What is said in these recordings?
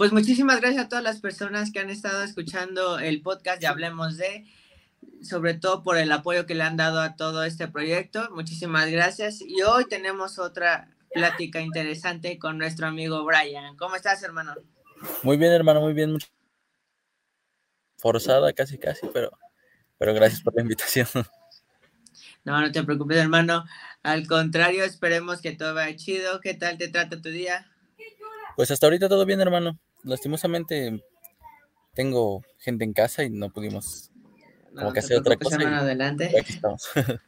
Pues muchísimas gracias a todas las personas que han estado escuchando el podcast y Hablemos de, sobre todo por el apoyo que le han dado a todo este proyecto. Muchísimas gracias. Y hoy tenemos otra plática interesante con nuestro amigo Brian. ¿Cómo estás, hermano? Muy bien, hermano, muy bien. Forzada casi, casi, pero, pero gracias por la invitación. No, no te preocupes, hermano. Al contrario, esperemos que todo vaya chido. ¿Qué tal te trata tu día? Pues hasta ahorita todo bien, hermano. Lastimosamente tengo gente en casa y no pudimos como que hacer otra cosa. adelante. Aquí estamos.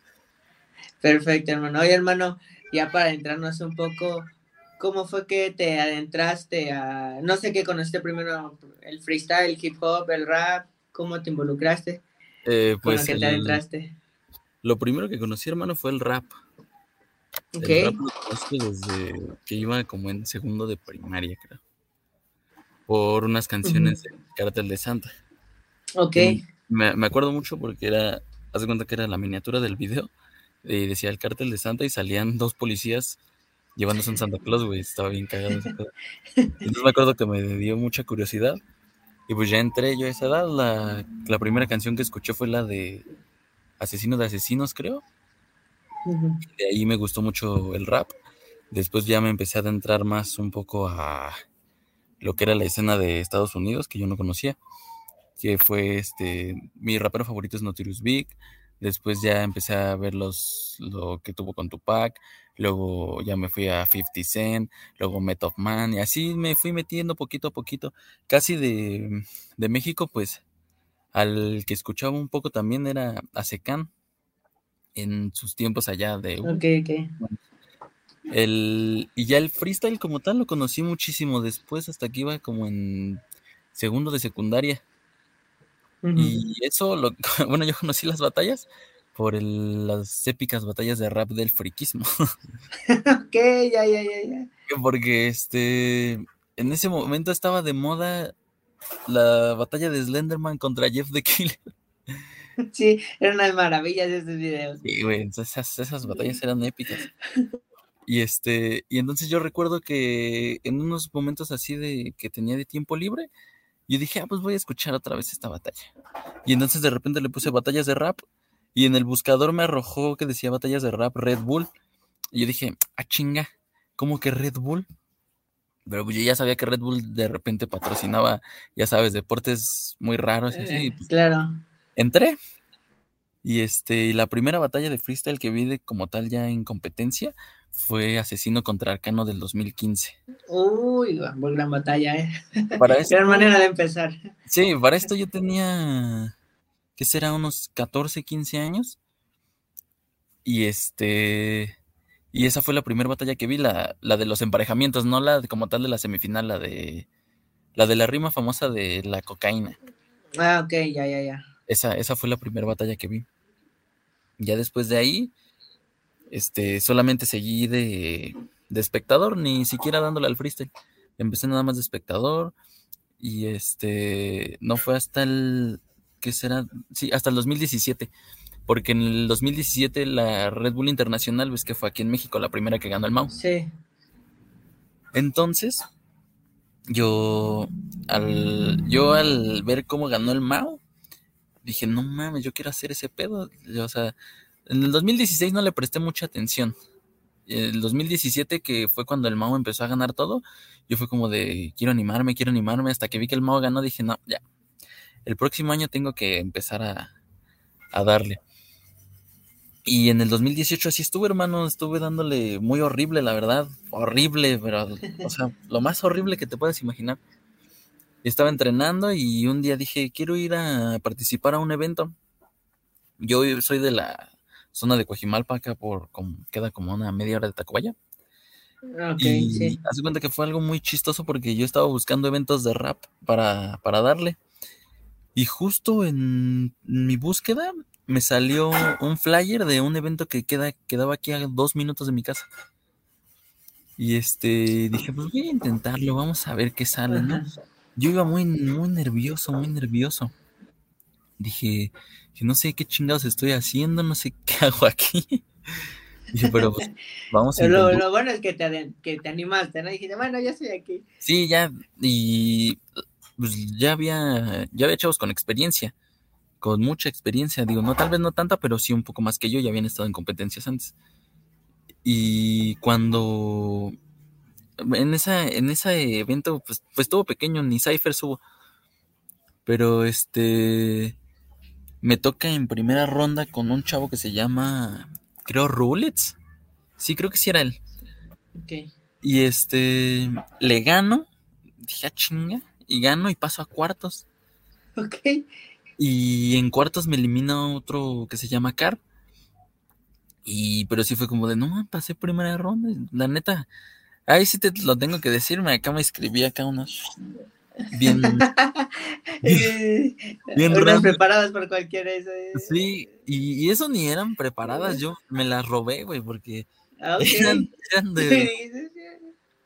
Perfecto, hermano. Oye, hermano, ya para entrarnos un poco, ¿cómo fue que te adentraste a, no sé qué conociste primero, el freestyle, el hip hop, el rap? ¿Cómo te involucraste? Eh, pues ¿Con lo que te adentraste? Lo primero que conocí, hermano, fue el rap. Ok. El rap lo conozco desde que iba como en segundo de primaria, creo. Por unas canciones de Cártel de Santa. Ok. Me, me, acuerdo mucho porque era, haz de cuenta que era la miniatura del video. Y decía el Cártel de Santa y salían dos policías llevándose un Santa Claus, güey. Estaba bien cagado. Entonces me acuerdo que me dio mucha curiosidad. Y pues ya entré yo a esa edad. La, la primera canción que escuché fue la de Asesino de Asesinos, creo. Uh -huh. De ahí me gustó mucho el rap. Después ya me empecé a adentrar más un poco a lo que era la escena de Estados Unidos, que yo no conocía. Que fue este. Mi rapero favorito es Notorious Big. Después ya empecé a ver los, lo que tuvo con Tupac. Luego ya me fui a 50 Cent. Luego Method Man. Y así me fui metiendo poquito a poquito. Casi de, de México, pues al que escuchaba un poco también era a Secan en sus tiempos allá de... Ok, ok. El, y ya el freestyle como tal lo conocí muchísimo después, hasta que iba como en segundo de secundaria. Uh -huh. Y eso, lo, bueno, yo conocí las batallas por el, las épicas batallas de rap del friquismo. ok, ya, ya, ya, ya. Porque este, en ese momento estaba de moda la batalla de Slenderman contra Jeff the Killer. Sí, eran unas maravillas esos videos. Sí, güey, esas, esas batallas eran épicas. Y este, y entonces yo recuerdo que en unos momentos así de que tenía de tiempo libre, yo dije, ah, pues voy a escuchar otra vez esta batalla. Y entonces de repente le puse batallas de rap y en el buscador me arrojó que decía batallas de rap Red Bull. Y yo dije, ah, chinga, ¿cómo que Red Bull? Pero yo ya sabía que Red Bull de repente patrocinaba, ya sabes, deportes muy raros y así. Pues, claro. Entré. Y este, y la primera batalla de freestyle que vi de como tal ya en competencia fue Asesino contra Arcano del 2015. Uy, muy gran batalla, ¿eh? Para esto, gran manera de empezar. Sí, para esto yo tenía, ¿qué será? Unos 14, 15 años. Y este, y esa fue la primera batalla que vi, la, la de los emparejamientos, no la de, como tal de la semifinal, la de, la de la rima famosa de la cocaína. Ah, ok, ya, ya, ya. Esa, esa fue la primera batalla que vi. Ya después de ahí, este, solamente seguí de, de, espectador, ni siquiera dándole al freestyle. Empecé nada más de espectador y este, no fue hasta el, ¿qué será? Sí, hasta el 2017, porque en el 2017 la Red Bull Internacional, ves que fue aquí en México la primera que ganó el MAU. Sí. Entonces, yo al, yo al ver cómo ganó el MAU, dije, no mames, yo quiero hacer ese pedo. O sea, en el 2016 no le presté mucha atención. El 2017, que fue cuando el Mao empezó a ganar todo, yo fue como de, quiero animarme, quiero animarme. Hasta que vi que el Mao ganó, dije, no, ya. El próximo año tengo que empezar a, a darle. Y en el 2018 así estuve, hermano, estuve dándole muy horrible, la verdad, horrible, pero, o sea, lo más horrible que te puedas imaginar. Estaba entrenando y un día dije, quiero ir a participar a un evento. Yo soy de la zona de Coajimalpa, acá por, como, queda como una media hora de Tacubaya. Okay, y sí. hace cuenta que fue algo muy chistoso porque yo estaba buscando eventos de rap para, para darle. Y justo en mi búsqueda me salió un flyer de un evento que queda, quedaba aquí a dos minutos de mi casa. Y este dije, pues voy a intentarlo, vamos a ver qué sale, ¿no? Yo iba muy, muy nervioso, muy nervioso. Dije, que no sé qué chingados estoy haciendo, no sé qué hago aquí. Dije, pero pues, vamos a lo, lo, bueno es que te, que te animaste, ¿no? dijiste, bueno, ya estoy aquí. Sí, ya, y pues ya había, ya había chavos con experiencia, con mucha experiencia, digo, no, tal vez no tanta, pero sí un poco más que yo, ya habían estado en competencias antes. Y cuando en esa, en ese evento, pues, pues estuvo pequeño, ni Cypher subo. Pero este me toca en primera ronda con un chavo que se llama, creo, Rulets. Sí, creo que sí era él. Ok. Y este, le gano, dije, a ah, chinga, y gano y paso a cuartos. Ok. Y en cuartos me elimina otro que se llama Car. Y, pero sí fue como de, no, pasé primera ronda. La neta, ahí sí te lo tengo que decir, me acá me escribí acá unos bien, bien, preparadas por cualquiera. Sí, y, eso ni eran preparadas, yo me las robé, güey, porque ah, eran,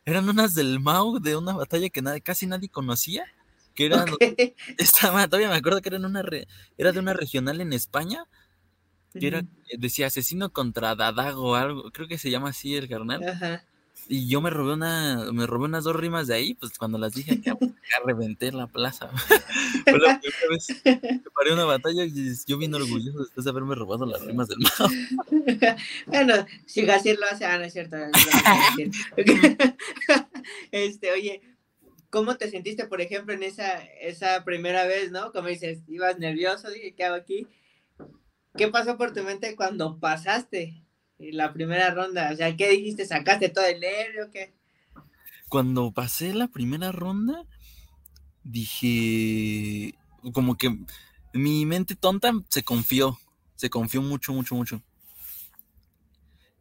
eran, unas del Mau de una batalla que casi nadie conocía. Que eran, estaba, todavía me acuerdo que era, una era de una regional en España, que era, decía asesino contra Dadago o algo, creo que se llama así el carnal. Ajá. Y yo me robé una, me robé unas dos rimas de ahí, pues cuando las dije acá, pues, reventé la plaza. Fue la primera vez que paré una batalla y yo vine orgulloso después de haberme robado las rimas del mao. bueno, si Gaciel lo hace, ah, no es cierto. este, oye, ¿cómo te sentiste, por ejemplo, en esa, esa primera vez, no? Como dices, ibas nervioso, dije, ¿qué hago aquí? ¿Qué pasó por tu mente cuando pasaste? La primera ronda? O sea, ¿qué dijiste? ¿Sacaste todo el nervio o qué? Cuando pasé la primera ronda, dije, como que mi mente tonta se confió, se confió mucho, mucho, mucho.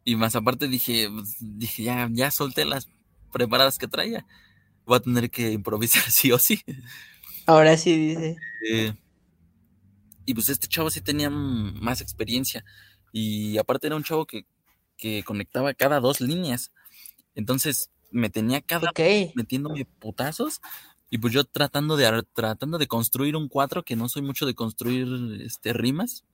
Y más aparte dije, pues, dije, ya, ya solté las preparadas que traía. Voy a tener que improvisar sí o sí. Ahora sí dice. Eh, y pues este chavo sí tenía más experiencia. Y aparte era un chavo que, conectaba cada dos líneas. Entonces me tenía cada metiéndome putazos. Y pues yo tratando de tratando de construir un cuatro, que no soy mucho de construir este rimas.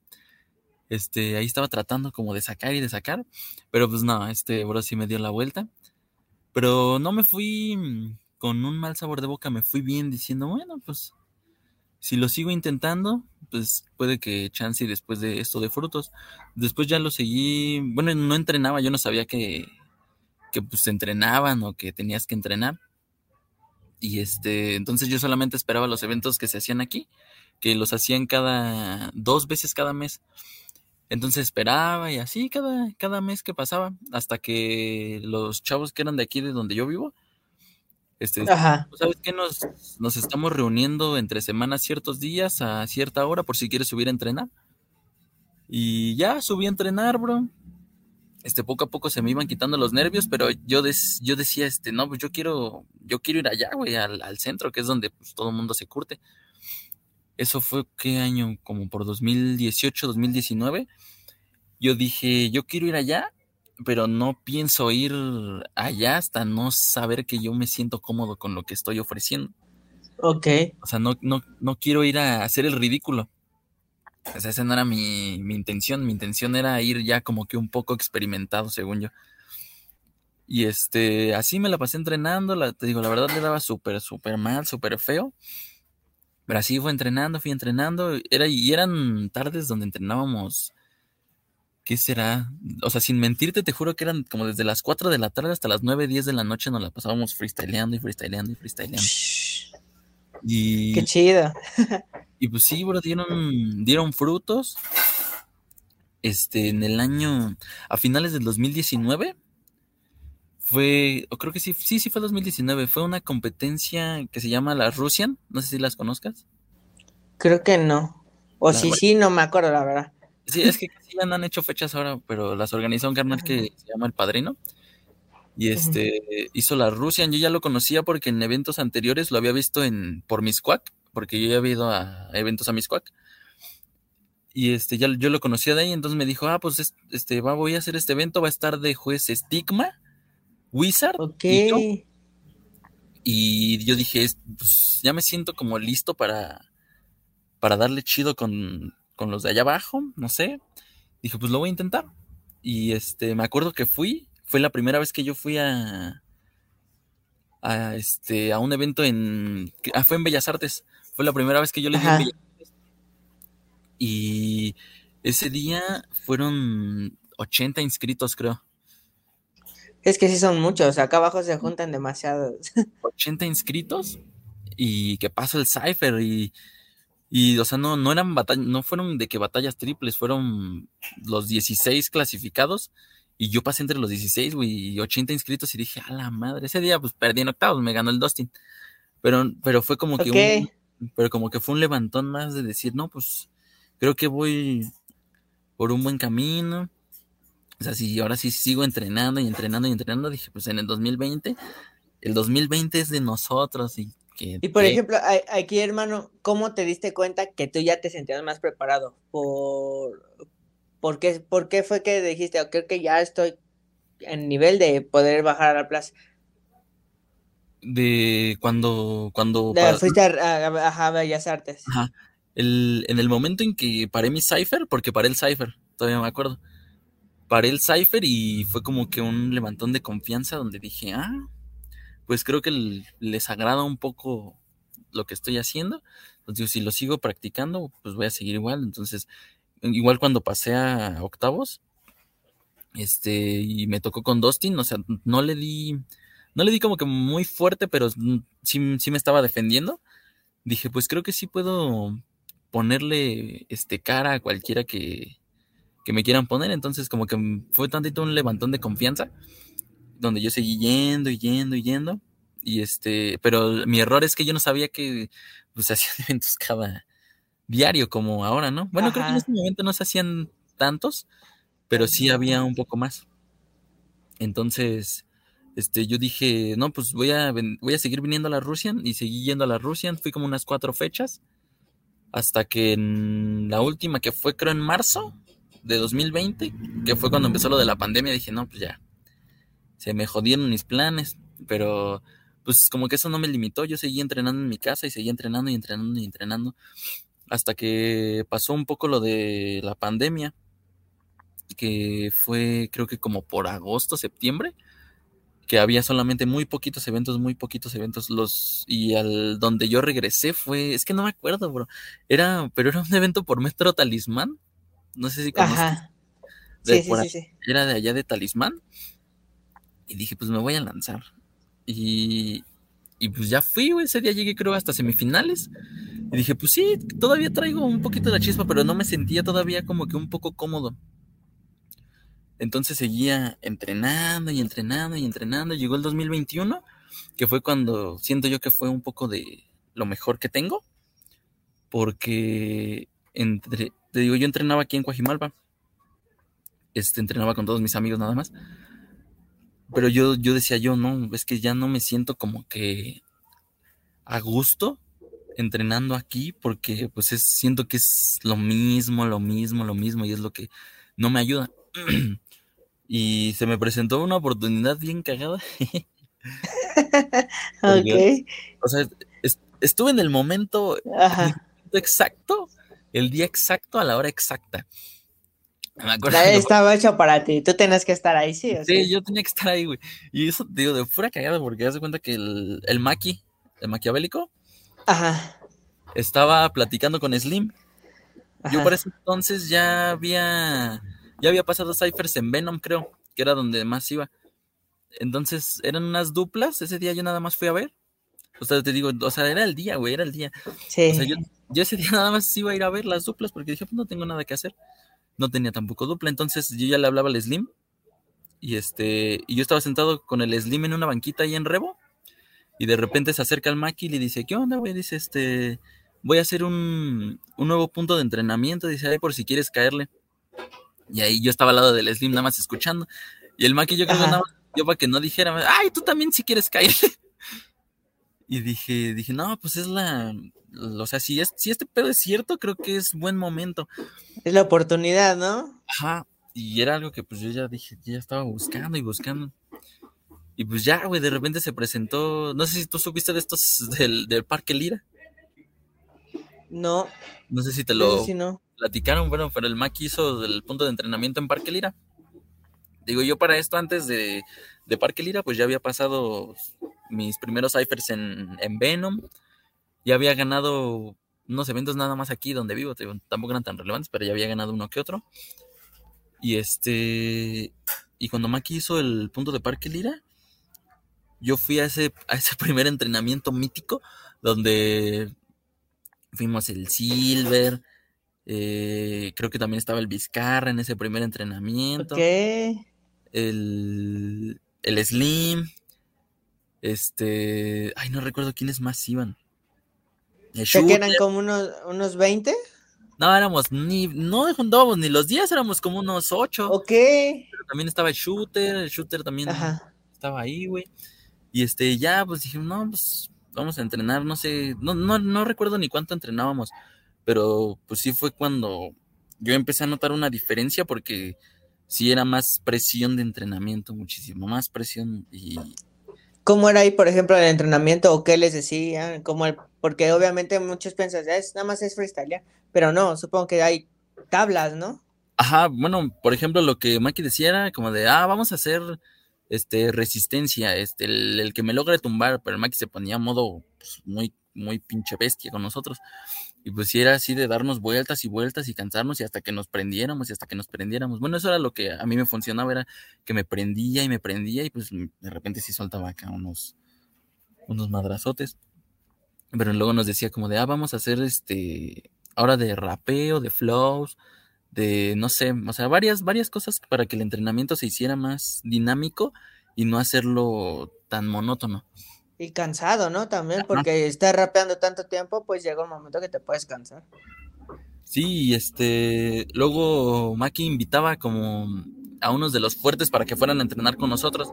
Este, ahí estaba tratando como de sacar y de sacar. Pero pues no, este bro sí me dio la vuelta. Pero no me fui con un mal sabor de boca, me fui bien diciendo, bueno, pues si lo sigo intentando, pues puede que chance después de esto de frutos. Después ya lo seguí, bueno, no entrenaba, yo no sabía que, que pues entrenaban o que tenías que entrenar. Y este, entonces yo solamente esperaba los eventos que se hacían aquí, que los hacían cada dos veces cada mes. Entonces esperaba y así cada, cada mes que pasaba, hasta que los chavos que eran de aquí, de donde yo vivo, este, ¿Sabes qué? Nos, nos estamos reuniendo entre semanas ciertos días a cierta hora por si quieres subir a entrenar. Y ya subí a entrenar, bro. Este, poco a poco se me iban quitando los nervios, pero yo, yo decía, este, no, pues yo quiero, yo quiero ir allá, güey, al, centro, que es donde pues, todo el mundo se curte. Eso fue, ¿qué año? Como por 2018, 2019. Yo dije, yo quiero ir allá pero no pienso ir allá hasta no saber que yo me siento cómodo con lo que estoy ofreciendo. Ok. O sea, no, no, no quiero ir a hacer el ridículo. O sea, esa no era mi, intención. Mi intención era ir ya como que un poco experimentado, según yo. Y este, así me la pasé entrenando. La, te digo, la verdad le daba súper, súper mal, súper feo. Pero así fue entrenando, fui entrenando. Era, y eran tardes donde entrenábamos ¿Qué será? O sea, sin mentirte, te juro que eran como desde las 4 de la tarde hasta las 9, 10 de la noche nos la pasábamos freestyleando y freestyleando y freestyleando. Y, Qué chido. y pues sí, bro, dieron, dieron frutos. Este, en el año, a finales del 2019, fue, o creo que sí, sí, sí fue 2019, fue una competencia que se llama la Russian, no sé si las conozcas. Creo que no. O si sí, no me acuerdo, la verdad. Sí, es que ya no han hecho fechas ahora, pero las organizó un carnal que se llama El Padrino. Y este hizo la Rusia. Yo ya lo conocía porque en eventos anteriores lo había visto en por Miscuac, porque yo ya había ido a eventos a Miscuac. Y este, ya yo lo conocía de ahí, entonces me dijo, ah, pues este, va, voy a hacer este evento, va a estar de juez Stigma, Wizard. Y yo, y yo dije, pues ya me siento como listo para, para darle chido con, con los de allá abajo, no sé. Dije, pues lo voy a intentar. Y este, me acuerdo que fui, fue la primera vez que yo fui a, a este, a un evento en, ah, fue en Bellas Artes, fue la primera vez que yo le di en Bellas Artes. Y ese día fueron 80 inscritos, creo. Es que sí son muchos, acá abajo se juntan demasiados. 80 inscritos y que pasa el cipher y, y o sea, no, no eran batallas, no fueron de que batallas triples, fueron los 16 clasificados y yo pasé entre los 16, güey, y 80 inscritos y dije, a la madre, ese día pues perdí en octavos, me ganó el Dustin. Pero, pero fue como que un, pero como que fue un levantón más de decir, no, pues creo que voy por un buen camino o sea, si ahora sí sigo entrenando y entrenando y entrenando, dije, pues en el 2020, el 2020 es de nosotros y que... Y por ejemplo, aquí hermano, ¿cómo te diste cuenta que tú ya te sentías más preparado? ¿Por, por, qué, por qué fue que dijiste, oh, creo que ya estoy en nivel de poder bajar a la plaza? De cuando... cuando fuiste a, a, Bellas Artes. Ajá. El, en el momento en que paré mi cipher, porque paré el cipher, todavía me acuerdo paré el cipher y fue como que un levantón de confianza donde dije, ah, pues creo que les agrada un poco lo que estoy haciendo. Entonces, si lo sigo practicando, pues voy a seguir igual. Entonces, igual cuando pasé a octavos, este, y me tocó con Dustin, o sea, no le di, no le di como que muy fuerte, pero sí, sí me estaba defendiendo. Dije, pues creo que sí puedo ponerle este cara a cualquiera que, que me quieran poner. Entonces, como que fue tantito un levantón de confianza, donde yo seguí yendo y yendo y yendo. Y este, pero mi error es que yo no sabía que pues, hacían eventos cada diario como ahora, ¿no? Bueno, creo que en este momento no se hacían tantos, pero sí había un poco más. Entonces, este, yo dije, no, pues voy a, voy a seguir viniendo a la Russian y seguí yendo a la Russian. Fui como unas cuatro fechas hasta que en la última que fue creo en marzo, de 2020, que fue cuando empezó lo de la pandemia, dije, no, pues ya, se me jodieron mis planes, pero pues como que eso no me limitó, yo seguí entrenando en mi casa y seguí entrenando y entrenando y entrenando, hasta que pasó un poco lo de la pandemia, que fue creo que como por agosto, septiembre, que había solamente muy poquitos eventos, muy poquitos eventos, los, y al donde yo regresé fue, es que no me acuerdo, bro, era, pero era un evento por Metro Talismán, no sé si conoces. sí, sí, sí, Era de allá de Talismán. Y dije, pues me voy a lanzar. Y, y pues ya fui, güey. Ese día llegué, creo, hasta semifinales. Y dije, pues sí, todavía traigo un poquito de la chispa, pero no me sentía todavía como que un poco cómodo. Entonces seguía entrenando y entrenando y entrenando. Llegó el 2021, que fue cuando siento yo que fue un poco de lo mejor que tengo. Porque entre, te digo, yo entrenaba aquí en Coajimalpa. Este, entrenaba con todos mis amigos nada más. Pero yo, yo decía yo, no, es que ya no me siento como que a gusto entrenando aquí porque pues siento que es lo mismo, lo mismo, lo mismo y es lo que no me ayuda. y se me presentó una oportunidad bien cagada. ok. O sea, estuve en el momento exacto el día exacto a la hora exacta. Me acuerdo. Estaba hecho para ti, tú tenías que estar ahí, sí. sí, yo tenía que estar ahí, güey. Y eso, digo, de fuera cagada, porque das cuenta que el, el Maki, el maquiavélico, Ajá. estaba platicando con Slim. Yo por ese entonces ya había, ya había pasado ciphers en Venom, creo, que era donde más iba. Entonces eran unas duplas, ese día yo nada más fui a ver. O sea, te digo, o sea, era el día, güey, era el día. Sí. O sea, yo, ese día nada más iba a ir a ver las duplas porque dije, pues no tengo nada que hacer. No tenía tampoco dupla, entonces yo ya le hablaba al Slim. Y este, y yo estaba sentado con el Slim en una banquita ahí en Rebo. Y de repente se acerca al Maki y le dice, ¿qué onda, güey? Dice, este, voy a hacer un, un nuevo punto de entrenamiento. Dice, ahí por si quieres caerle. Y ahí yo estaba al lado del Slim nada más escuchando. Y el Maki yo creo que nada más, yo para que no dijera, ay, tú también si quieres caerle. Y dije, dije, no, pues es la, o sea, si, es, si este pedo es cierto, creo que es buen momento. Es la oportunidad, ¿no? Ajá, y era algo que pues yo ya dije, ya estaba buscando y buscando. Y pues ya, güey, de repente se presentó, no sé si tú supiste de estos del, Parque Lira. No. No sé si te lo platicaron, bueno, pero el Mac hizo del punto de entrenamiento en Parque Lira. Digo, yo para esto antes de, de Parque Lira, pues ya había pasado mis primeros ciphers en, en Venom. Ya había ganado unos eventos nada más aquí donde vivo, tampoco eran tan relevantes, pero ya había ganado uno que otro. Y este. Y cuando Maki hizo el punto de Parque Lira, yo fui a ese, a ese primer entrenamiento mítico donde fuimos el Silver. Eh, creo que también estaba el Vizcarra en ese primer entrenamiento. ¿Qué? El, el Slim. Este. Ay, no recuerdo quiénes más iban. ¿Se que eran como unos, unos 20? No, éramos ni, no juntábamos ni los días, éramos como unos 8. Ok. Pero también estaba el shooter, el shooter también estaba ahí, güey. Y este, ya, pues dije, no, pues vamos a entrenar, no sé, no, no, no recuerdo ni cuánto entrenábamos, pero pues sí fue cuando yo empecé a notar una diferencia porque sí era más presión de entrenamiento, muchísimo más presión y ¿Cómo era ahí, por ejemplo, el entrenamiento o qué les decían? ¿Cómo porque obviamente muchos piensan, es, nada más es freestyle, pero no, supongo que hay tablas, ¿no? Ajá, bueno, por ejemplo, lo que Maki decía era como de, ah, vamos a hacer este resistencia, este, el, que me logre tumbar, pero el Maki se ponía a modo pues, muy, muy pinche bestia con nosotros. Y pues si era así de darnos vueltas y vueltas y cansarnos y hasta que nos prendiéramos y hasta que nos prendiéramos. Bueno, eso era lo que a mí me funcionaba, era que me prendía y me prendía y pues de repente sí soltaba acá unos, unos madrazotes. Pero luego nos decía como de, ah, vamos a hacer este, ahora de rapeo, de flows, de, no sé, o sea, varias, varias cosas para que el entrenamiento se hiciera más dinámico y no hacerlo tan monótono. Y cansado, ¿no? También, porque estar rapeando tanto tiempo, pues llega un momento que te puedes cansar. Sí, este, luego Maki invitaba como a unos de los fuertes para que fueran a entrenar con nosotros.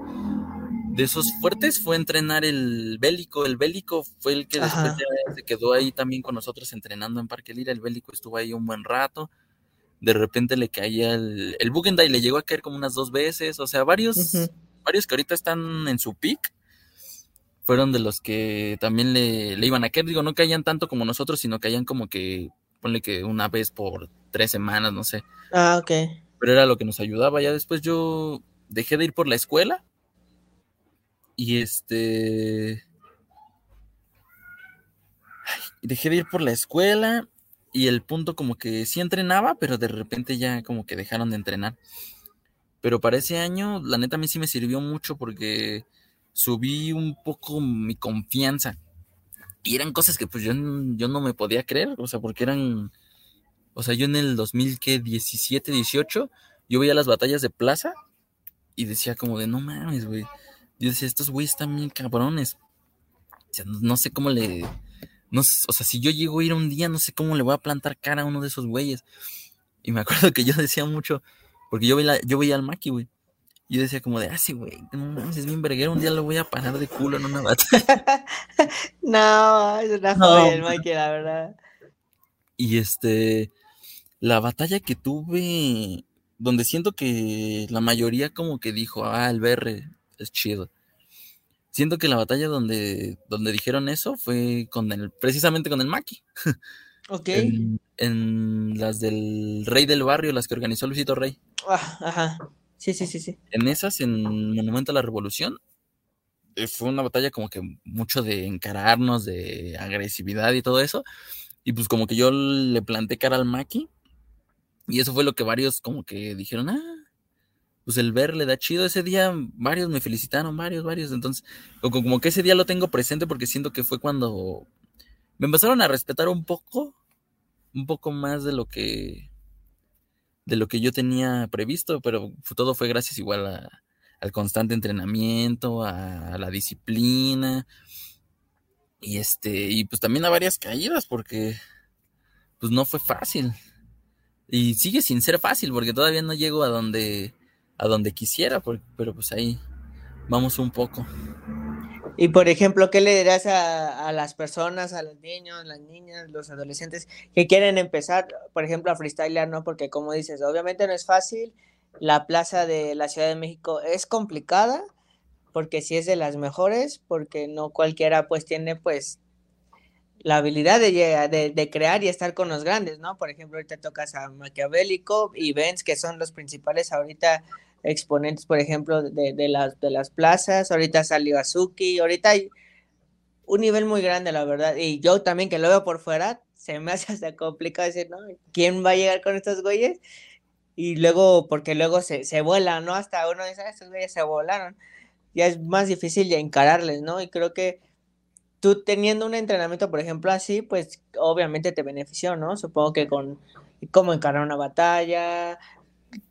De esos fuertes fue entrenar el bélico. El bélico fue el que después se quedó ahí también con nosotros entrenando en Parque Lira. El bélico estuvo ahí un buen rato. De repente le caía el, el le llegó a caer como unas dos veces. O sea, varios, varios que ahorita están en su pick fueron de los que también le, iban a caer. Digo, no caían tanto como nosotros, sino caían como que, ponle que una vez por tres semanas, no sé. Ah, ok. Pero era lo que nos ayudaba. Ya después yo dejé de ir por la escuela. Y este. dejé de ir por la escuela. Y el punto como que sí entrenaba, pero de repente ya como que dejaron de entrenar. Pero para ese año, la neta a mí sí me sirvió mucho porque subí un poco mi confianza. Y eran cosas que pues yo, yo no me podía creer, o sea, porque eran, o sea, yo en el 2017, 18, yo veía las batallas de plaza y decía como de, no mames, güey. Yo decía, estos güeyes están bien cabrones. O sea, no, sé cómo le... No, o sea, si yo llego a ir un día, no sé cómo le voy a plantar cara a uno de esos güeyes. Y me acuerdo que yo decía mucho, porque yo veía, yo veía al Maki, güey. Yo decía como de, ah, sí, güey, no es bien verguero, un día lo voy a parar de culo en una batalla. no, es una joven, Mikey, la verdad. Y este, la batalla que tuve, donde siento que la mayoría como que dijo, ah, el BR es chido. Siento que la batalla donde, donde dijeron eso fue con el, precisamente con el Maki. Ok. En, en, las del Rey del Barrio, las que organizó Luisito Rey. Ah, ajá. Sí, sí, sí, sí. En esas, en Monumento a la Revolución, eh, fue una batalla como que mucho de encararnos, de agresividad y todo eso. Y pues como que yo le planté cara al Maki. Y eso fue lo que varios como que dijeron, ah, pues el ver le da chido. Ese día varios me felicitaron, varios, varios. Entonces, como que ese día lo tengo presente porque siento que fue cuando me empezaron a respetar un poco, un poco más de lo que de lo que yo tenía previsto, pero todo fue gracias igual al constante entrenamiento, a, la disciplina y este y pues también a varias caídas porque pues no fue fácil y sigue sin ser fácil porque todavía no llego a donde a donde quisiera, pero pues ahí vamos un poco. Y por ejemplo, ¿qué le dirás a, las personas, a los niños, las niñas, los adolescentes que quieren empezar, por ejemplo, a freestyler, ¿no? Porque como dices, obviamente no es fácil, la plaza de la Ciudad de México es complicada, porque sí es de las mejores, porque no cualquiera pues tiene pues la habilidad de, de, crear y estar con los grandes, ¿no? Por ejemplo, ahorita tocas a Maquiavélico y Benz, que son los principales ahorita exponentes, por ejemplo, de, de, las, de las plazas. Ahorita salió Azuki, ahorita hay un nivel muy grande, la verdad. Y yo también que lo veo por fuera, se me hace hasta complicado decir, ¿no? ¿Quién va a llegar con estos güeyes? Y luego, porque luego se, se vuelan, ¿no? Hasta uno dice, ah, estos güeyes se volaron. Ya es más difícil de encararles, ¿no? Y creo que tú teniendo un entrenamiento, por ejemplo, así, pues obviamente te benefició, ¿no? Supongo que con cómo encarar una batalla,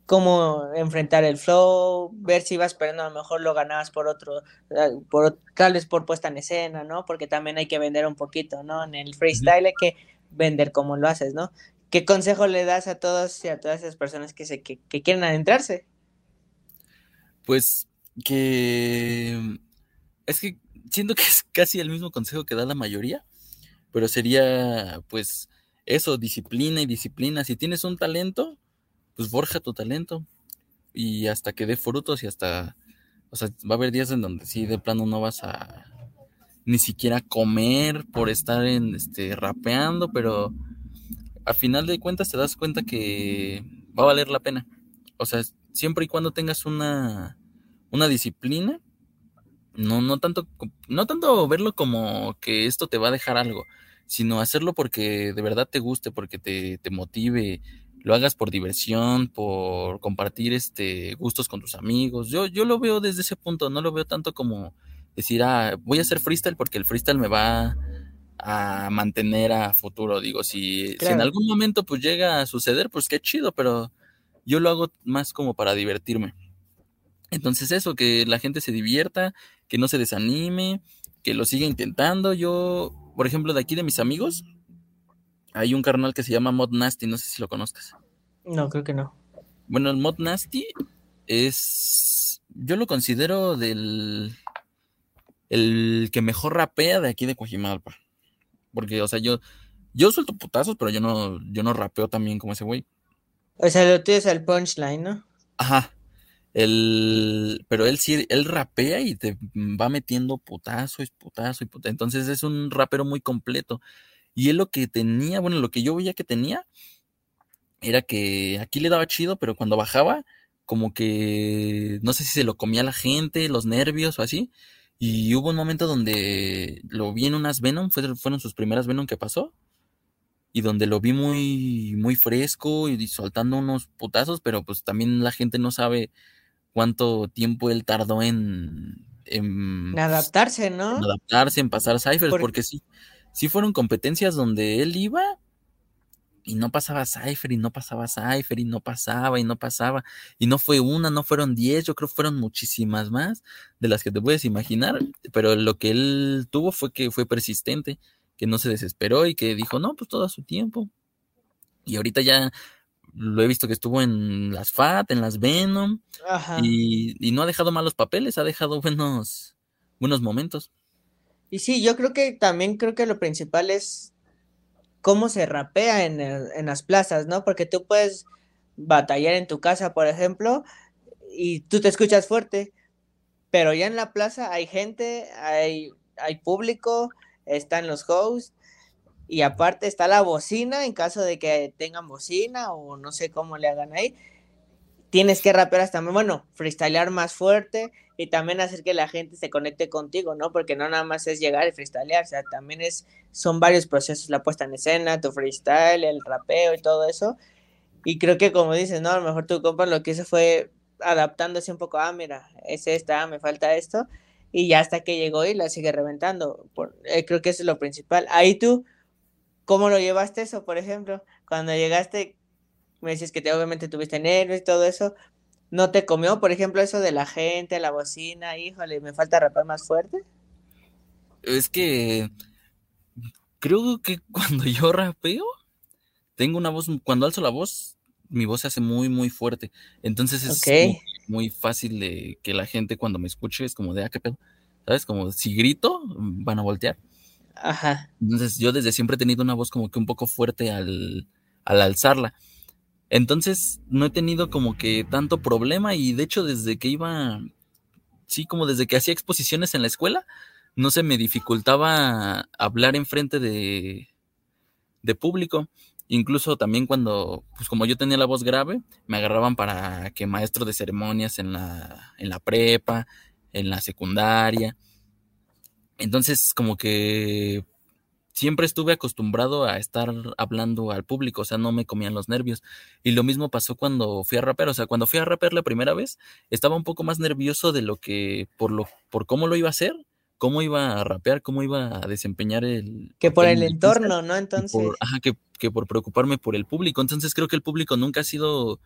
cómo enfrentar el flow, ver si vas perdiendo, a lo mejor lo ganabas por otro, eh, por, tal vez por puesta en escena, ¿no? Porque también hay que vender un poquito, ¿no? En el freestyle hay que vender como lo haces, ¿no? ¿Qué consejo le das a todos y a todas esas personas que, se, que, que quieren adentrarse? Pues que es que siento que es casi el mismo consejo que da la mayoría, pero sería pues eso, disciplina y disciplina. Si tienes un talento, pues forja tu talento y hasta que dé frutos y hasta, o sea, va a haber días en donde sí de plano no vas a ni siquiera comer por estar en este rapeando, pero a final de cuentas te das cuenta que va a valer la pena. O sea, siempre y cuando tengas una, una disciplina, no, no tanto, no tanto verlo como que esto te va a dejar algo, sino hacerlo porque de verdad te guste, porque te, te motive, lo hagas por diversión, por compartir este gustos con tus amigos. Yo, yo lo veo desde ese punto, no lo veo tanto como decir, ah, voy a hacer freestyle porque el freestyle me va a mantener a futuro. Digo, si, si en algún momento pues llega a suceder, pues qué chido, pero yo lo hago más como para divertirme. Entonces eso, que la gente se divierta, que no se desanime, que lo siga intentando. Yo, por ejemplo, de aquí de mis amigos, hay un carnal que se llama Mod Nasty, no sé si lo conozcas. No, creo que no. Bueno, el Mod Nasty es, yo lo considero del, el que mejor rapea de aquí de Coajimalpa. Porque, o sea, yo, yo suelto putazos, pero yo no, yo no rapeo también como ese güey. O sea, lo tienes al punchline, ¿no? Ajá. El, pero él sí, él rapea y te va metiendo putazo y putazo y putazo. Entonces es un rapero muy completo. Y él lo que tenía, bueno, lo que yo veía que tenía era que aquí le daba chido, pero cuando bajaba, como que no sé si se lo comía la gente, los nervios o así. Y hubo un momento donde lo vi en unas Venom, fueron sus primeras Venom que pasó. Y donde lo vi muy, muy fresco y soltando unos putazos, pero pues también la gente no sabe cuánto tiempo él tardó en, en, adaptarse, ¿no? En adaptarse, en pasar ciphers, porque sí, sí fueron competencias donde él iba y no pasaba Cypher y no pasaba Cypher y no pasaba y no pasaba. Y no fue una, no fueron diez, yo creo que fueron muchísimas más de las que te puedes imaginar. Pero lo que él tuvo fue que fue persistente, que no se desesperó y que dijo, no, pues todo a su tiempo. Y ahorita ya lo he visto que estuvo en las FAT, en las Venom, y, y, no ha dejado malos papeles, ha dejado buenos, buenos momentos. Y sí, yo creo que también creo que lo principal es cómo se rapea en, en las plazas, ¿no? Porque tú puedes batallar en tu casa, por ejemplo, y tú te escuchas fuerte, pero ya en la plaza hay gente, hay, hay público, están los hosts, y aparte está la bocina en caso de que tengan bocina o no sé cómo le hagan ahí. Tienes que rapear hasta, bueno, freestylear más fuerte y también hacer que la gente se conecte contigo, ¿no? Porque no nada más es llegar y freestylear, o sea, también es, son varios procesos, la puesta en escena, tu freestyle, el rapeo y todo eso. Y creo que como dices, ¿no? A lo mejor tu compa lo que hizo fue adaptándose un poco, ah, mira, es esta, me falta esto, y ya hasta que llegó y la sigue reventando. Por, eh, creo que eso es lo principal. Ahí tú, ¿Cómo lo llevaste eso, por ejemplo? Cuando llegaste, me dices que te, obviamente tuviste nervios y todo eso. ¿No te comió, por ejemplo, eso de la gente, la bocina? Híjole, me falta rapar más fuerte. Es que creo que cuando yo rapeo, tengo una voz, cuando alzo la voz, mi voz se hace muy, muy fuerte. Entonces es muy, fácil de que la gente cuando me escuche es como de, ah, qué pedo. ¿Sabes? Como si grito, van a voltear. Ajá. Entonces yo desde siempre he tenido una voz como que un poco fuerte al, al alzarla. Entonces no he tenido como que tanto problema y de hecho desde que iba, sí, como desde que hacía exposiciones en la escuela, no se me dificultaba hablar enfrente de, de público. Incluso también cuando, pues como yo tenía la voz grave, me agarraban para que maestro de ceremonias en la, en la prepa, en la secundaria. Entonces, como que siempre estuve acostumbrado a estar hablando al público, o sea, no me comían los nervios. Y lo mismo pasó cuando fui a raper, o sea, cuando fui a raper la primera vez, estaba un poco más nervioso de lo que, por lo, por cómo lo iba a hacer, cómo iba a rapear, cómo iba a desempeñar el... Que por el, entorno, ¿no? Entonces... ajá, que, que por preocuparme por el público. Entonces creo que el público nunca ha sido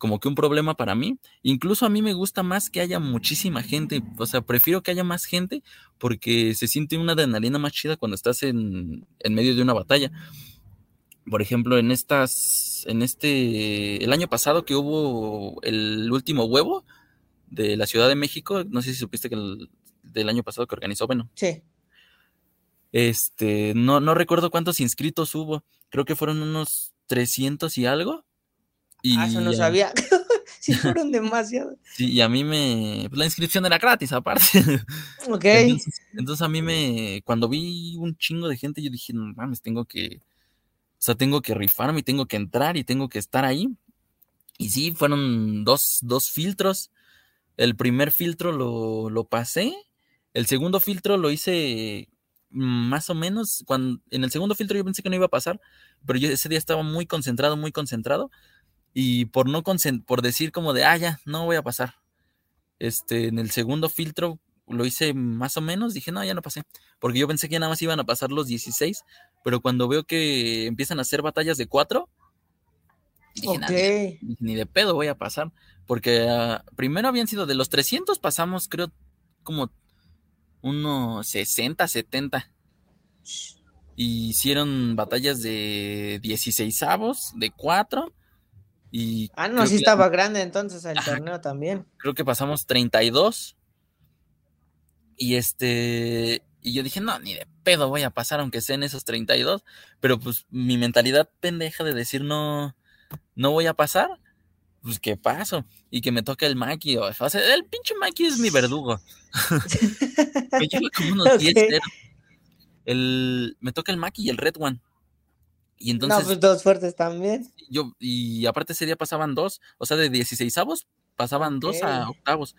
como que un problema para mí. Incluso a mí me gusta más que haya muchísima gente. O sea, prefiero que haya más gente porque se siente una adrenalina más chida cuando estás en, en medio de una batalla. Por ejemplo, en estas, en este, el año pasado que hubo el último huevo de la Ciudad de México, no sé si supiste que el, del año pasado que organizó, bueno. Sí. Este, no, no recuerdo cuántos inscritos hubo, creo que fueron unos 300 y algo y, ah, eso no sabía. sí, fueron demasiados. Sí, y a mí me. Pues, la inscripción era gratis, aparte. Ok. Entonces, a mí me. Cuando vi un chingo de gente, yo dije, no mames, tengo que. O sea, tengo que rifarme y tengo que entrar y tengo que estar ahí. Y sí, fueron dos, dos filtros. El primer filtro lo, lo pasé. El segundo filtro lo hice más o menos. Cuando, en el segundo filtro yo pensé que no iba a pasar, pero yo ese día estaba muy concentrado, muy concentrado y por no por decir como de, ah, ya, no voy a pasar. Este, en el segundo filtro lo hice más o menos, dije, no, ya no pasé, porque yo pensé que nada más iban a pasar los 16, pero cuando veo que empiezan a hacer batallas de cuatro, dije, ni, de pedo voy a pasar, porque ah, primero habían sido de los 300, pasamos creo como unos 60, 70. Y hicieron batallas de 16 avos, de 4 ah, no, sí estaba grande entonces el torneo también. Creo que pasamos 32. Y este. Y yo dije, no, ni de pedo voy a pasar, aunque sean esos 32. Pero pues mi mentalidad pendeja de decir no, no voy a pasar, pues que paso. Y que me toque el Maki. O, sea, el pinche Maki es mi verdugo. me lleva como unos 10 el, Me toca el Maki y el Red One. Y entonces. No, pues dos fuertes también. Yo, y aparte ese día pasaban dos, o sea, de 16 avos, pasaban dos a octavos.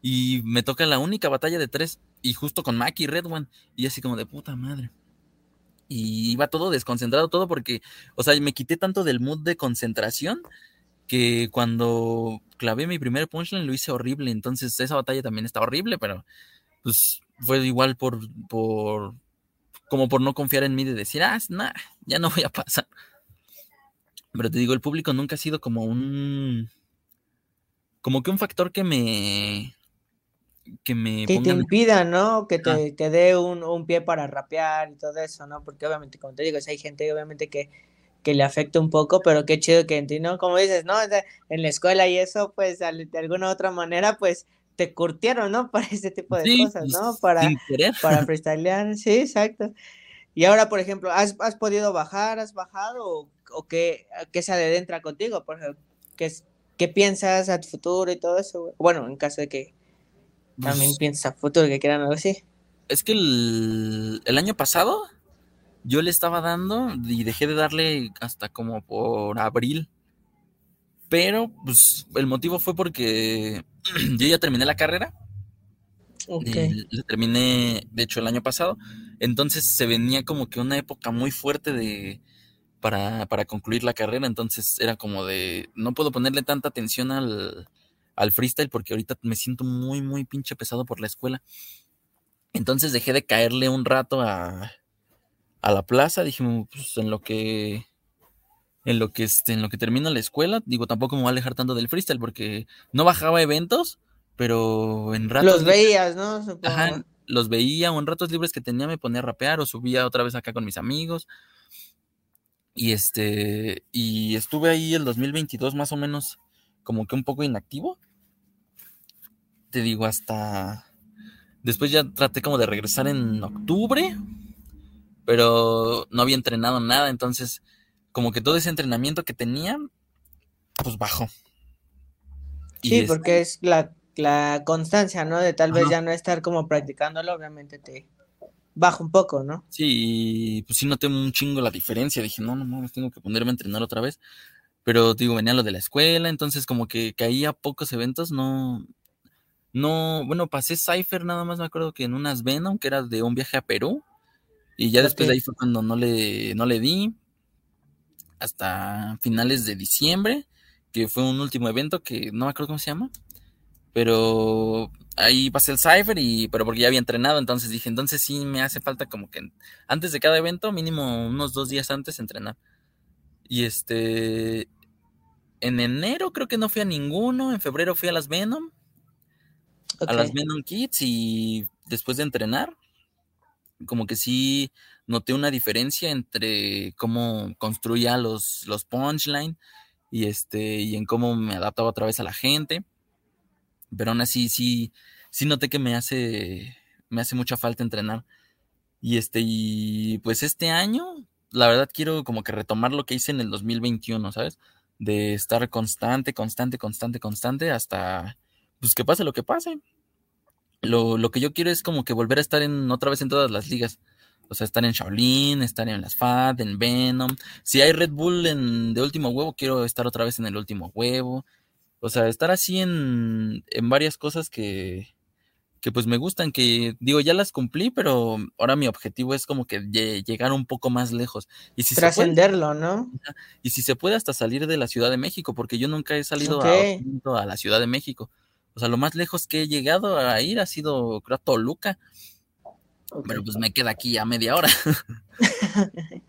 Y me toca la única batalla de tres, y justo con Maki y Red One, y así como de puta madre. Y iba todo desconcentrado, todo porque, o sea, me quité tanto del mood de concentración que cuando clavé mi primer punchline lo hice horrible. Entonces esa batalla también está horrible, pero pues fue igual por, por como por no confiar en mí de decir, ah, nada, ya no voy a pasar. Pero te digo, el público nunca ha sido como un. Como que un factor que me. Que me. Que te impida, ¿no? Que te, dé un, pie para rapear y todo eso, ¿no? Porque obviamente, como te digo, hay gente obviamente que, que le afecta un poco, pero qué chido que en ti, ¿no? Como dices, ¿no? En la escuela y eso, pues de alguna otra manera, pues te curtieron, ¿no? Para ese tipo de cosas, ¿no? Pues, para, para freestylear, sí, exacto. Y ahora, por ejemplo, ¿has, podido bajar, has bajado o, qué, qué se adentra contigo? Por ejemplo, ¿qué, ¿qué, piensas a tu futuro y todo eso? Bueno, en caso de que también pues piensas a futuro, que quieran algo así. Es que el, el año pasado yo le estaba dando y dejé de darle hasta como por abril. Pero, pues, el motivo fue porque yo ya terminé la carrera. Okay. la terminé, de hecho, el año pasado. Entonces se venía como que una época muy fuerte de para, para concluir la carrera. Entonces era como de no puedo ponerle tanta atención al, al freestyle porque ahorita me siento muy, muy pinche pesado por la escuela. Entonces dejé de caerle un rato a, a la plaza. Dije, pues en lo que en lo que este, en lo que termina la escuela, digo, tampoco me voy a alejar tanto del freestyle porque no bajaba eventos, pero en ratos los veías, ¿no? Ajá, los veía o en ratos libres que tenía me ponía a rapear o subía otra vez acá con mis amigos. Y este y estuve ahí el 2022 más o menos como que un poco inactivo. Te digo hasta después ya traté como de regresar en octubre, pero no había entrenado nada, entonces como que todo ese entrenamiento que tenía, pues bajó. Sí, porque es la, constancia, ¿no? De tal vez ya no estar como practicándolo, obviamente te, baja un poco, ¿no? Sí, pues sí noté un chingo la diferencia. Dije, no, no, no, tengo que ponerme a entrenar otra vez. Pero digo, venía lo de la escuela, entonces como que caía pocos eventos, no, no, bueno, pasé Cypher nada más me acuerdo que en unas Venom, que era de un viaje a Perú. Y ya después de ahí fue cuando no le, no le di. Hasta finales de diciembre, que fue un último evento que no me acuerdo cómo se llama. Pero ahí pasé el Cypher y, pero porque ya había entrenado, entonces dije, entonces sí me hace falta como que antes de cada evento, mínimo unos dos días antes entrenar. Y este, en enero creo que no fui a ninguno, en febrero fui a las Venom, a las Venom Kids y después de entrenar, como que sí noté una diferencia entre cómo construía los, los punchline y este, y en cómo me adaptaba otra vez a la gente. Pero aún así sí, sí noté que me hace, me hace mucha falta entrenar. Y este, y pues este año, la verdad quiero como que retomar lo que hice en el 2021, ¿sabes? De estar constante, constante, constante, constante hasta, pues que pase lo que pase. Lo, lo que yo quiero es como que volver a estar en otra vez en todas las ligas. O sea, estar en Shaolin, estar en las FAD, en Venom. Si hay Red Bull en de último huevo, quiero estar otra vez en el último huevo. O sea, estar así en, en varias cosas que, que pues me gustan, que digo, ya las cumplí, pero ahora mi objetivo es como que llegar un poco más lejos. Y si Trascenderlo, ¿no? Y si se puede hasta salir de la Ciudad de México, porque yo nunca he salido a, a, la Ciudad de México. O sea, lo más lejos que he llegado a ir ha sido, creo, a Toluca. Pero pues me queda aquí a media hora.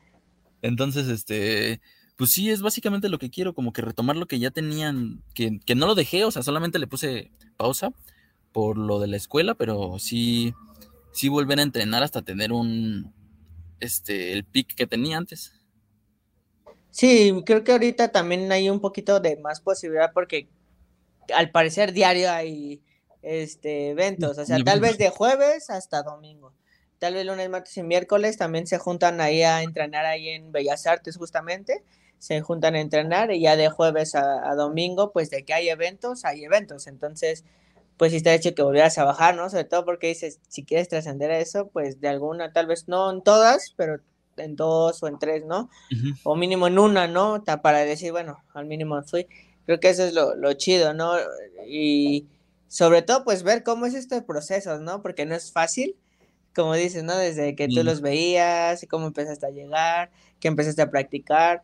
Entonces, este, pues sí, es básicamente lo que quiero, como que retomar lo que ya tenían, que, que, no lo dejé, o sea, solamente le puse pausa por lo de la escuela, pero sí, sí volver a entrenar hasta tener un, este, el pick que tenía antes. Sí, creo que ahorita también hay un poquito de más posibilidad porque al parecer diario hay este eventos, o sea, tal vez de jueves hasta domingo. Tal vez lunes, martes y miércoles también se juntan ahí a entrenar ahí en Bellas Artes justamente se juntan a entrenar y ya de jueves a, domingo, pues de que hay eventos, hay eventos. Entonces, pues sí está hecho que volvieras a bajar, ¿no? Sobre todo porque dices, si quieres trascender a eso, pues de alguna, tal vez no en todas, pero en dos o en tres, ¿no? O mínimo en una, ¿no? Para decir, bueno, al mínimo fui. Creo que eso es lo, lo chido, ¿no? Y sobre todo, pues ver cómo es este proceso, ¿no? Porque no es fácil, como dices, ¿no? Desde que tú los veías y cómo empezaste a llegar, que empezaste a practicar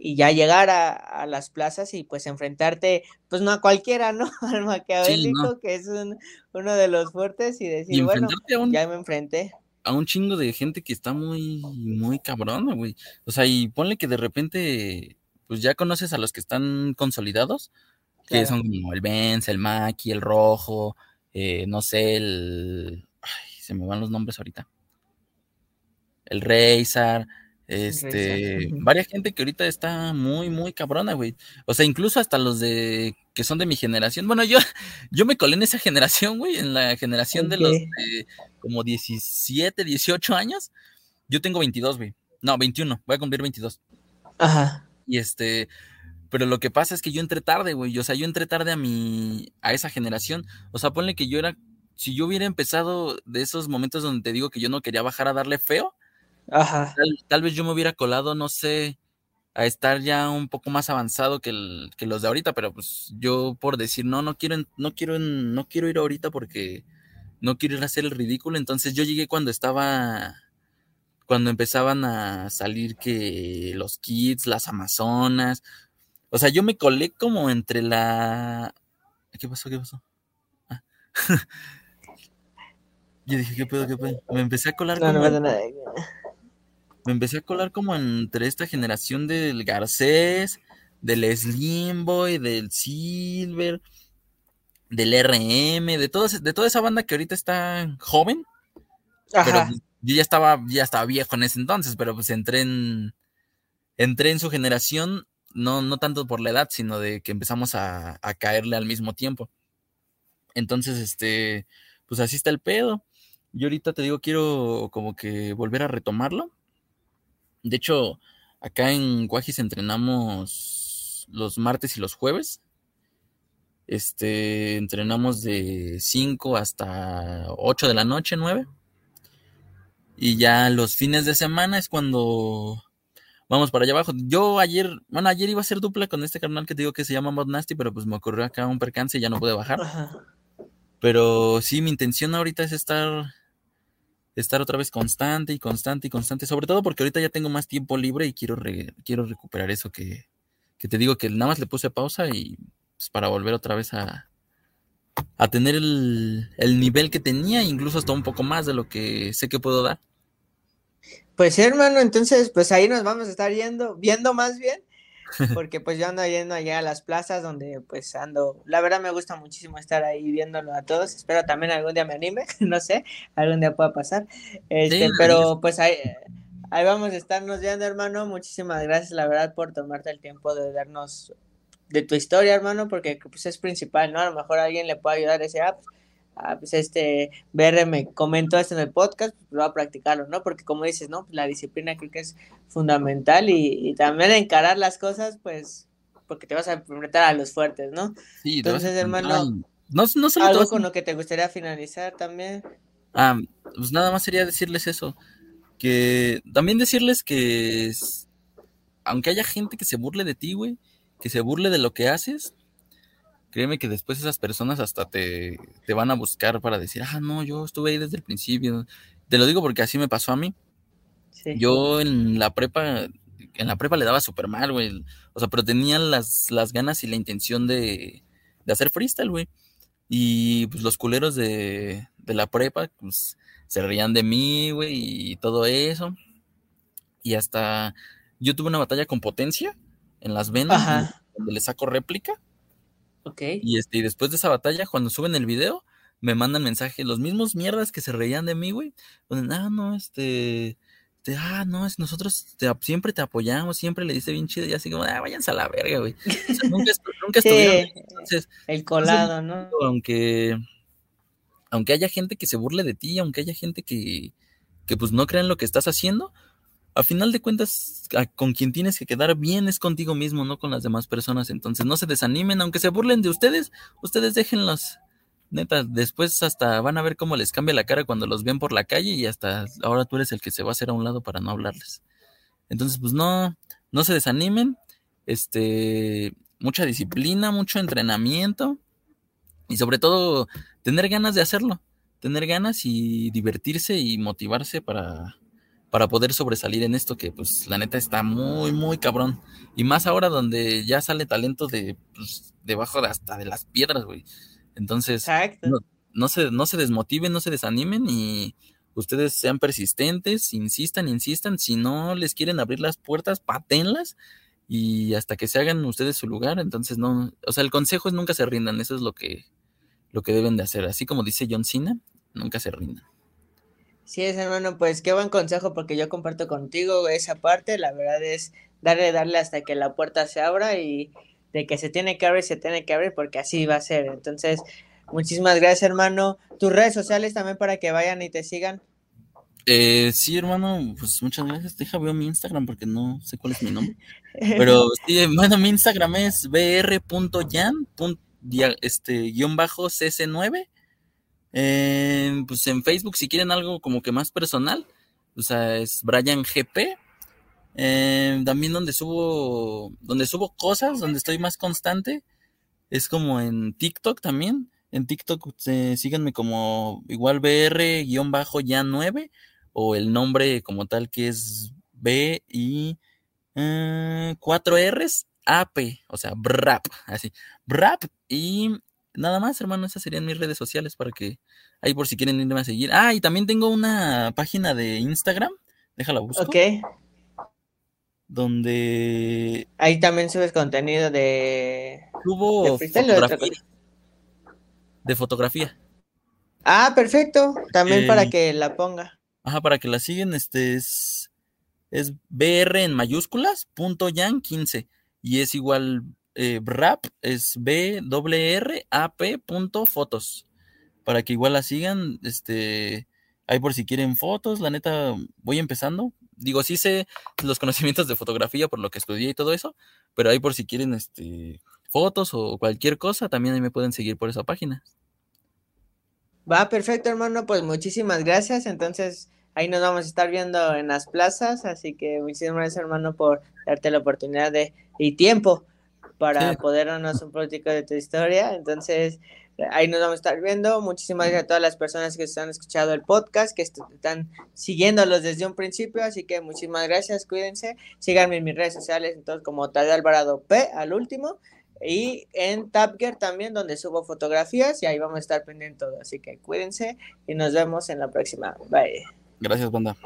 y ya llegar a, las plazas y pues enfrentarte, pues no a cualquiera, ¿no? Al maquiavélico, que es uno de los fuertes, y decir, bueno, ya me enfrenté. A un chingo de gente que está muy, muy cabrona, güey. O sea, y ponle que de repente, pues ya conoces a los que están consolidados, que son como el Benz, el Maki, el Rojo, eh, no sé, el. Ay, se me van los nombres ahorita. El Reizar, este, varias gente que ahorita está muy, muy cabrona, güey. O sea, incluso hasta los de que son de mi generación. Bueno, yo, yo me colé en esa generación, güey, en la generación de los de como 17, 18 años. Yo tengo 22, güey. No, 21, voy a cumplir 22. Ajá. Y este, pero lo que pasa es que yo entré tarde, güey. O sea, yo entré tarde a mi, a esa generación. O sea, ponle que yo era, si yo hubiera empezado de esos momentos donde te digo que yo no quería bajar a darle feo, Ajá. Tal, vez yo me hubiera colado, no sé, a estar ya un poco más avanzado que, el, que los de ahorita, pero pues yo por decir, no, no quiero, no quiero, no quiero ir ahorita porque no quiero ir a hacer el ridículo. Entonces yo llegué cuando estaba, cuando empezaban a salir que los kids, las amazonas. O sea, yo me colé como entre la... ¿Qué pasó? ¿Qué pasó? Ah. yo dije, ¿qué pedo? ¿Qué pedo? Me empecé a colar. No, como... no nada me empecé a colar como entre esta generación del Garcés, del Slimboy, del Silver, del RM, de, de toda esa banda que ahorita está joven. Pero pues, yo ya estaba, ya estaba viejo en ese entonces, pero pues entré en, entré en su generación, no, no tanto por la edad, sino de que empezamos a, a caerle al mismo tiempo. Entonces, este, pues así está el pedo. Yo ahorita te digo, quiero como que volver a retomarlo. De hecho, acá en Guajis entrenamos los martes y los jueves. Este, entrenamos de 5 hasta 8 de la noche, 9. Y ya los fines de semana es cuando vamos para allá abajo. Yo ayer, bueno, ayer iba a hacer dupla con este carnal que te digo que se llama Mod Nasty, pero pues me ocurrió acá un percance y ya no pude bajar. Pero sí, mi intención ahorita es estar estar otra vez constante y constante y constante, sobre todo porque ahorita ya tengo más tiempo libre y quiero, quiero recuperar eso que, que, te digo que nada más le puse pausa y pues, para volver otra vez a, a tener el, el, nivel que tenía, incluso hasta un poco más de lo que sé que puedo dar. Pues sí, hermano, entonces pues ahí nos vamos a estar yendo, viendo más bien porque pues yo ando yendo allá a las plazas donde pues ando, la verdad me gusta muchísimo estar ahí viéndolo a todos, espero también algún día me anime, no sé, algún día pueda pasar, este, pero pues ahí, ahí vamos a estarnos viendo hermano, muchísimas gracias la verdad por tomarte el tiempo de darnos de tu historia hermano, porque pues es principal, ¿no? A lo mejor alguien le puede ayudar ese app, ah, pues este BR me comentó esto en el podcast, pues voy a practicarlo, ¿no? Porque como dices, ¿no? Pues la disciplina creo que es fundamental y, también encarar las cosas, pues, porque te vas a enfrentar a los fuertes, ¿no? Sí, Entonces, hermano, no, no algo con lo que te gustaría finalizar también. Ah, pues nada más sería decirles eso, que también decirles que aunque haya gente que se burle de ti, güey, que se burle de lo que haces, créeme que después esas personas hasta te, te, van a buscar para decir, ah, no, yo estuve ahí desde el principio. Te lo digo porque así me pasó a mí. Yo en la prepa, en la prepa le daba súper mal, güey. O sea, pero tenía las, las ganas y la intención de, de hacer freestyle, güey. Y pues los culeros de, de la prepa, pues se reían de mí, güey, y todo eso. Y hasta yo tuve una batalla con potencia en las venas, donde le saco réplica. Ok. Y, este, y después de esa batalla, cuando suben el video, me mandan mensajes, los mismos mierdas que se reían de mí, güey. Ponen, ah, no, este, este ah, no, es, nosotros siempre te apoyamos, siempre le dice bien chido, y así como, ah, váyanse a la verga, güey. nunca, estuvieron. el colado, ¿no? Aunque, aunque haya gente que se burle de ti, aunque haya gente que, que pues no crean lo que estás haciendo, a final de cuentas, con quien tienes que quedar bien es contigo mismo, no con las demás personas. Entonces, no se desanimen, aunque se burlen de ustedes, ustedes déjenlos. Neta, después hasta van a ver cómo les cambia la cara cuando los ven por la calle y hasta ahora tú eres el que se va a hacer a un lado para no hablarles. Entonces, pues no, no se desanimen. Este, mucha disciplina, mucho entrenamiento y sobre todo tener ganas de hacerlo, tener ganas y divertirse y motivarse para, para poder sobresalir en esto que pues la neta está muy, muy cabrón. Y más ahora donde ya sale talento de pues, debajo de hasta de las piedras, güey. Entonces, no, se, no se desmotiven, no se desanimen y ustedes sean persistentes, insistan, insistan. Si no les quieren abrir las puertas, patenlas y hasta que se hagan ustedes su lugar. Entonces, no, o sea, el consejo es nunca se rindan. Eso es lo que, lo que deben de hacer. Así como dice John Cena, nunca se rindan. Sí, es hermano, pues qué buen consejo porque yo comparto contigo esa parte, la verdad es darle, darle hasta que la puerta se abra y de que se tiene que abrir, se tiene que abrir porque así va a ser. Entonces, muchísimas gracias hermano. Tus redes sociales también para que vayan y te sigan. Eh, sí, hermano, pues muchas gracias. Deja veo mi Instagram porque no sé cuál es mi nombre. Pero sí, bueno, mi Instagram es br.yan, este, guion bajo cc9 eh, pues en Facebook, si quieren algo como que más personal, o sea, es Brian GP. Eh, también donde subo, donde subo cosas, donde estoy más constante, es como en TikTok también. En TikTok eh, síganme como igual BR-ya 9 o el nombre como tal que es B y 4 R's AP, o sea, BRAP, así, BRAP y Nada más, hermano, esas serían mis redes sociales para que ahí por si quieren irme a seguir. Ah, y también tengo una página de Instagram. Déjala buscar. Ok. Donde. Ahí también subes contenido de. Subo de fotografía. De fotografía. Ah, perfecto. También para eh, que la ponga. Ajá, para que la siguen, este es. Es BR en mayúsculas, punto yan 15. Y es igual eh, rap es B R A P punto fotos. Para que igual la sigan. Este. Ahí por si quieren fotos. La neta, voy empezando. Digo, sí sé los conocimientos de fotografía por lo que estudié y todo eso. Pero ahí por si quieren este, fotos o cualquier cosa, también ahí me pueden seguir por esa página. Va, perfecto, hermano. Pues muchísimas gracias. Entonces, ahí nos vamos a estar viendo en las plazas, así que muchísimas gracias hermano por darte la oportunidad de y tiempo para poder darnos un poquito de tu historia. Entonces, ahí nos vamos a estar viendo. Muchísimas gracias a todas las personas que están escuchando el podcast, que están siguiéndolos desde un principio. Así que muchísimas gracias, cuídense. Síganme en mis redes sociales, entonces como Tadeo Alvarado P al último. Y en Tapger también, donde subo fotografías y ahí vamos a estar pendiente todo. Así que cuídense y nos vemos en la próxima. Bye. Gracias, banda.